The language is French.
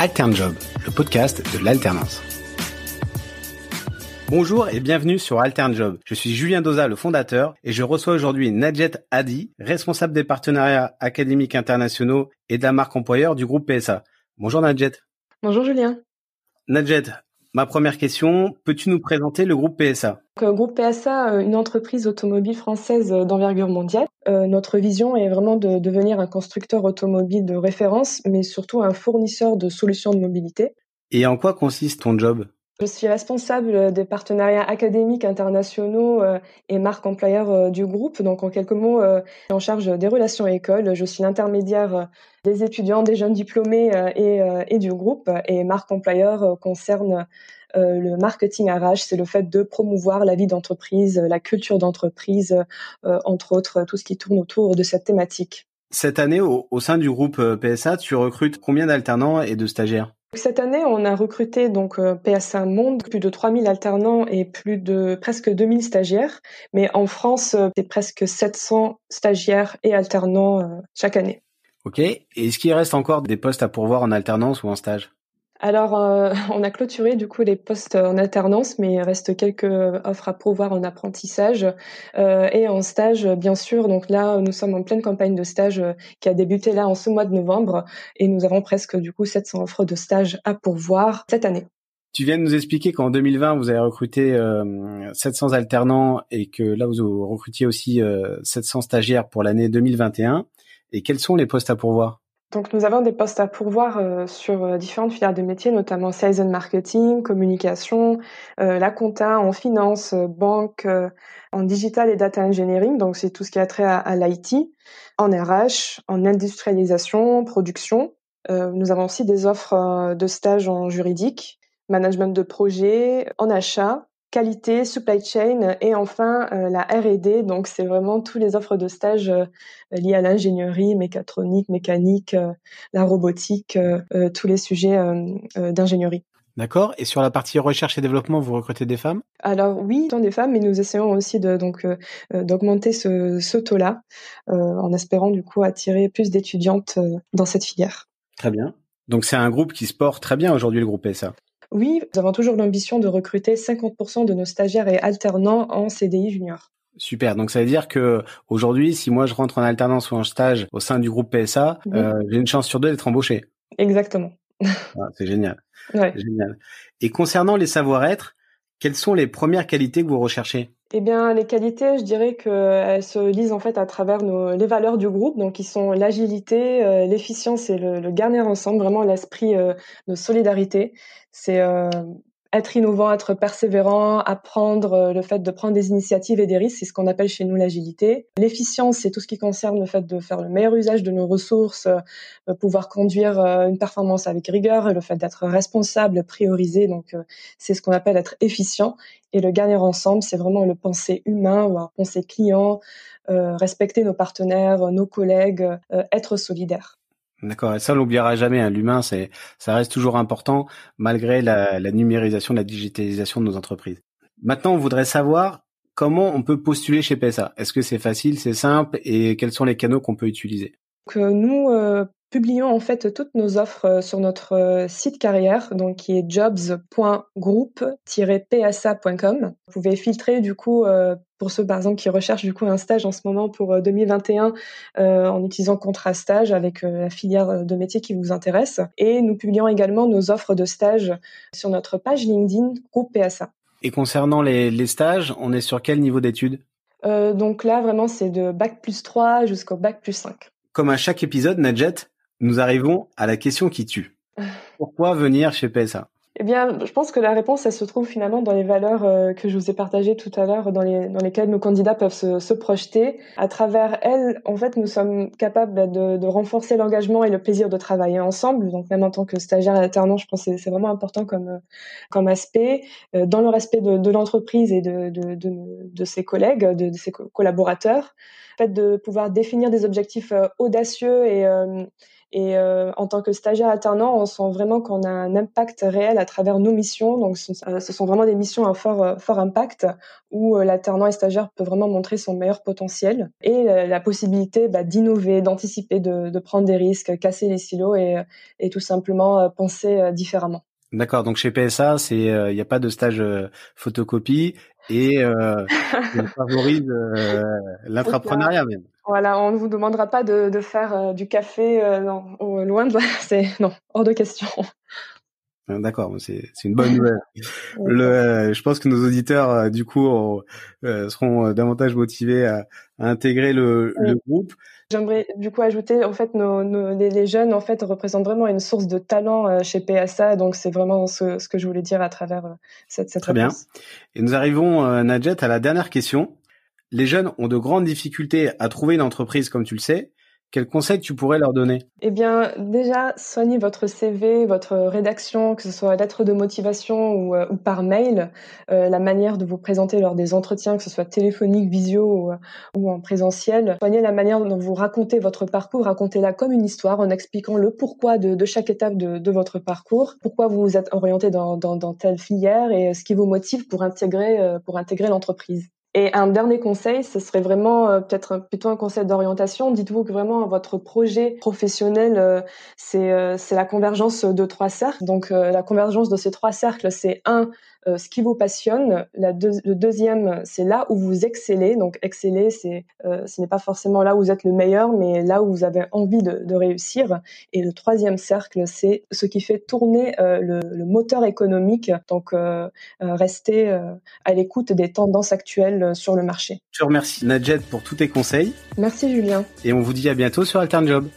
AlternJob, le podcast de l'alternance. Bonjour et bienvenue sur AlternJob. Je suis Julien Doza, le fondateur, et je reçois aujourd'hui Nadjet Hadi, responsable des partenariats académiques internationaux et de la marque employeur du groupe PSA. Bonjour Nadjet. Bonjour Julien. Nadjet, Ma première question, peux-tu nous présenter le groupe PSA Le groupe PSA, euh, une entreprise automobile française euh, d'envergure mondiale. Euh, notre vision est vraiment de devenir un constructeur automobile de référence, mais surtout un fournisseur de solutions de mobilité. Et en quoi consiste ton job? Je suis responsable des partenariats académiques internationaux et marque employeur du groupe. Donc, en quelques mots, en charge des relations écoles. Je suis l'intermédiaire des étudiants, des jeunes diplômés et, du groupe. Et marque employeur concerne le marketing RH, c'est le fait de promouvoir la vie d'entreprise, la culture d'entreprise, entre autres, tout ce qui tourne autour de cette thématique. Cette année, au sein du groupe PSA, tu recrutes combien d'alternants et de stagiaires? Cette année, on a recruté donc euh, PSA Monde, plus de 3000 alternants et plus de presque 2000 stagiaires. Mais en France, euh, c'est presque 700 stagiaires et alternants euh, chaque année. Ok. Et est-ce qu'il reste encore des postes à pourvoir en alternance ou en stage? Alors, euh, on a clôturé du coup les postes en alternance, mais il reste quelques offres à pourvoir en apprentissage euh, et en stage, bien sûr. Donc là, nous sommes en pleine campagne de stage euh, qui a débuté là en ce mois de novembre, et nous avons presque du coup 700 offres de stage à pourvoir cette année. Tu viens de nous expliquer qu'en 2020, vous avez recruté 700 alternants et que là, vous recrutiez aussi 700 stagiaires pour l'année 2021. Et quels sont les postes à pourvoir? Donc nous avons des postes à pourvoir euh, sur euh, différentes filières de métiers, notamment sales and marketing, communication, euh, la compta, en finance, banque, en digital et data engineering. Donc c'est tout ce qui a trait à, l'IT, en RH, en industrialisation, production. nous avons aussi des offres de stage en juridique, management de projet, en achat, qualité, supply chain et enfin euh, la R&D. Donc c'est vraiment tous les offres de stage euh, liées à l'ingénierie, mécatronique, mécanique, euh, la robotique, tous les sujets d'ingénierie. D'accord. Et sur la partie recherche et développement, vous recrutez des femmes? Alors oui, tant des femmes, mais nous essayons aussi de donc d'augmenter ce, ce taux-là, en espérant du coup attirer plus d'étudiantes dans cette filière. Très bien. Donc c'est un groupe qui se porte très bien aujourd'hui, le groupe PSA. Oui, nous avons toujours l'ambition de recruter 50% de nos stagiaires et alternants en CDI junior. Super. Donc ça veut dire que aujourd'hui, si moi je rentre en alternance ou en stage au sein du groupe PSA, euh, j'ai une chance sur deux d'être embauché. Exactement. Ah, c'est génial. Génial. Et concernant les savoir-être, quelles sont les premières qualités que vous recherchez? Eh bien, les qualités, je dirais qu'elles se lisent en fait à travers nos, les valeurs du groupe, donc qui sont l'agilité, euh, l'efficience et le, le, ensemble, vraiment l'esprit euh, de solidarité. C'est euh, être innovant, être persévérant, apprendre euh, le fait de prendre des initiatives et des risques, c'est ce qu'on appelle chez nous l'agilité. L'efficience, c'est tout ce qui concerne le fait de faire le meilleur usage de nos ressources, euh, pouvoir conduire euh, une performance avec rigueur le fait d'être responsable, priorisé. Donc, c'est ce qu'on appelle être efficient. Et le gagner ensemble, c'est vraiment le penser humain, le penser client, respecter nos partenaires, nos collègues, être solidaire. D'accord. Et ça, on l'oubliera jamais. Hein. L'humain, c'est, ça reste toujours important malgré la, numérisation, la digitalisation de nos entreprises. Maintenant, on voudrait savoir comment on peut postuler chez PSA. Est-ce que c'est facile, c'est simple et quels sont les canaux qu'on peut utiliser? Que nous euh, publions en fait toutes nos offres euh, sur notre euh, site carrière, donc qui est jobs.groupe-psa.com. Vous pouvez filtrer du coup pour ceux par exemple qui recherchent du coup un stage en ce moment pour 2021 en utilisant contrat stage avec la filière de métier qui vous intéresse. Et nous publions également nos offres de stage sur notre page LinkedIn groupe PSA. Et concernant les, les stages, on est sur quel niveau d'études? Donc là vraiment c'est de bac plus 3 jusqu'au bac plus 5. Comme à chaque épisode, Nadjet, nous arrivons à la question qui tue. Pourquoi venir chez PSA eh bien, je pense que la réponse, elle se trouve finalement dans les valeurs euh, que je vous ai partagées tout à l'heure, dans, les, dans lesquelles nos candidats peuvent se, se, projeter. À travers elles, en fait, nous sommes capables bah, de, de renforcer l'engagement et le plaisir de travailler ensemble. Donc, même en tant que stagiaire et alternant, je pense que c'est vraiment important comme, euh, comme aspect, euh, dans le respect de, de l'entreprise et de, de, de, ses collègues, de, ses collaborateurs. fait de pouvoir définir des objectifs audacieux et et euh, en tant que stagiaire alternant, on sent vraiment qu'on a un impact réel à travers nos missions. Donc, ce, euh, sont vraiment des missions à fort, euh, fort impact où l'alternant et stagiaire peut vraiment montrer son meilleur potentiel et la possibilité bah, d'innover, d'anticiper, de, de, prendre des risques, casser les silos et, et tout simplement penser différemment. D'accord. Donc chez PSA, c'est il n'y a pas de stage photocopie et on favorise l'entrepreneuriat même. Voilà, on ne vous demandera pas de, de faire euh, du café euh, non, loin de là, c'est non, hors de question. Ah, d'accord, c'est une bonne nouvelle. Le, euh, je pense que nos auditeurs, du coup, seront davantage motivés à, à intégrer le, le groupe. J'aimerais du coup ajouter, en fait, nos, nos, les, jeunes en fait représentent vraiment une source de talent chez PSA, donc c'est vraiment ce, ce, que je voulais dire à travers cette, cette Très bien. Et nous arrivons, Nadjet, à la dernière question les jeunes ont de grandes difficultés à trouver une entreprise, comme tu le sais. Quels conseils tu pourrais leur donner? Eh bien, déjà, soignez votre CV, votre rédaction, que ce soit lettre de motivation ou, euh, par mail, euh, la manière de vous présenter lors des entretiens, que ce soit téléphonique, visio ou, en présentiel. Soignez la manière dont vous racontez votre parcours, racontez-la comme une histoire en expliquant le pourquoi de, chaque étape de, votre parcours, pourquoi vous vous êtes orienté dans, dans, telle filière et ce qui vous motive pour intégrer, euh, pour intégrer l'entreprise. Et un dernier conseil, ce serait vraiment euh, peut-être plutôt un conseil d'orientation. Dites-vous que vraiment votre projet professionnel, euh, c'est euh, c'est la convergence de trois cercles. Donc la convergence de ces trois cercles, c'est un euh, ce qui vous passionne. La le deuxième, c'est là où vous excellez. Donc exceller, c'est euh, ce n'est pas forcément là où vous êtes le meilleur, mais là où vous avez envie de, de réussir. Et le troisième cercle, c'est ce qui fait tourner euh, le, le, moteur économique. Donc rester à l'écoute des tendances actuelles sur le marché. Je remercie Nadjet pour tous tes conseils. Merci Julien. Et on vous dit à bientôt sur Alternjob.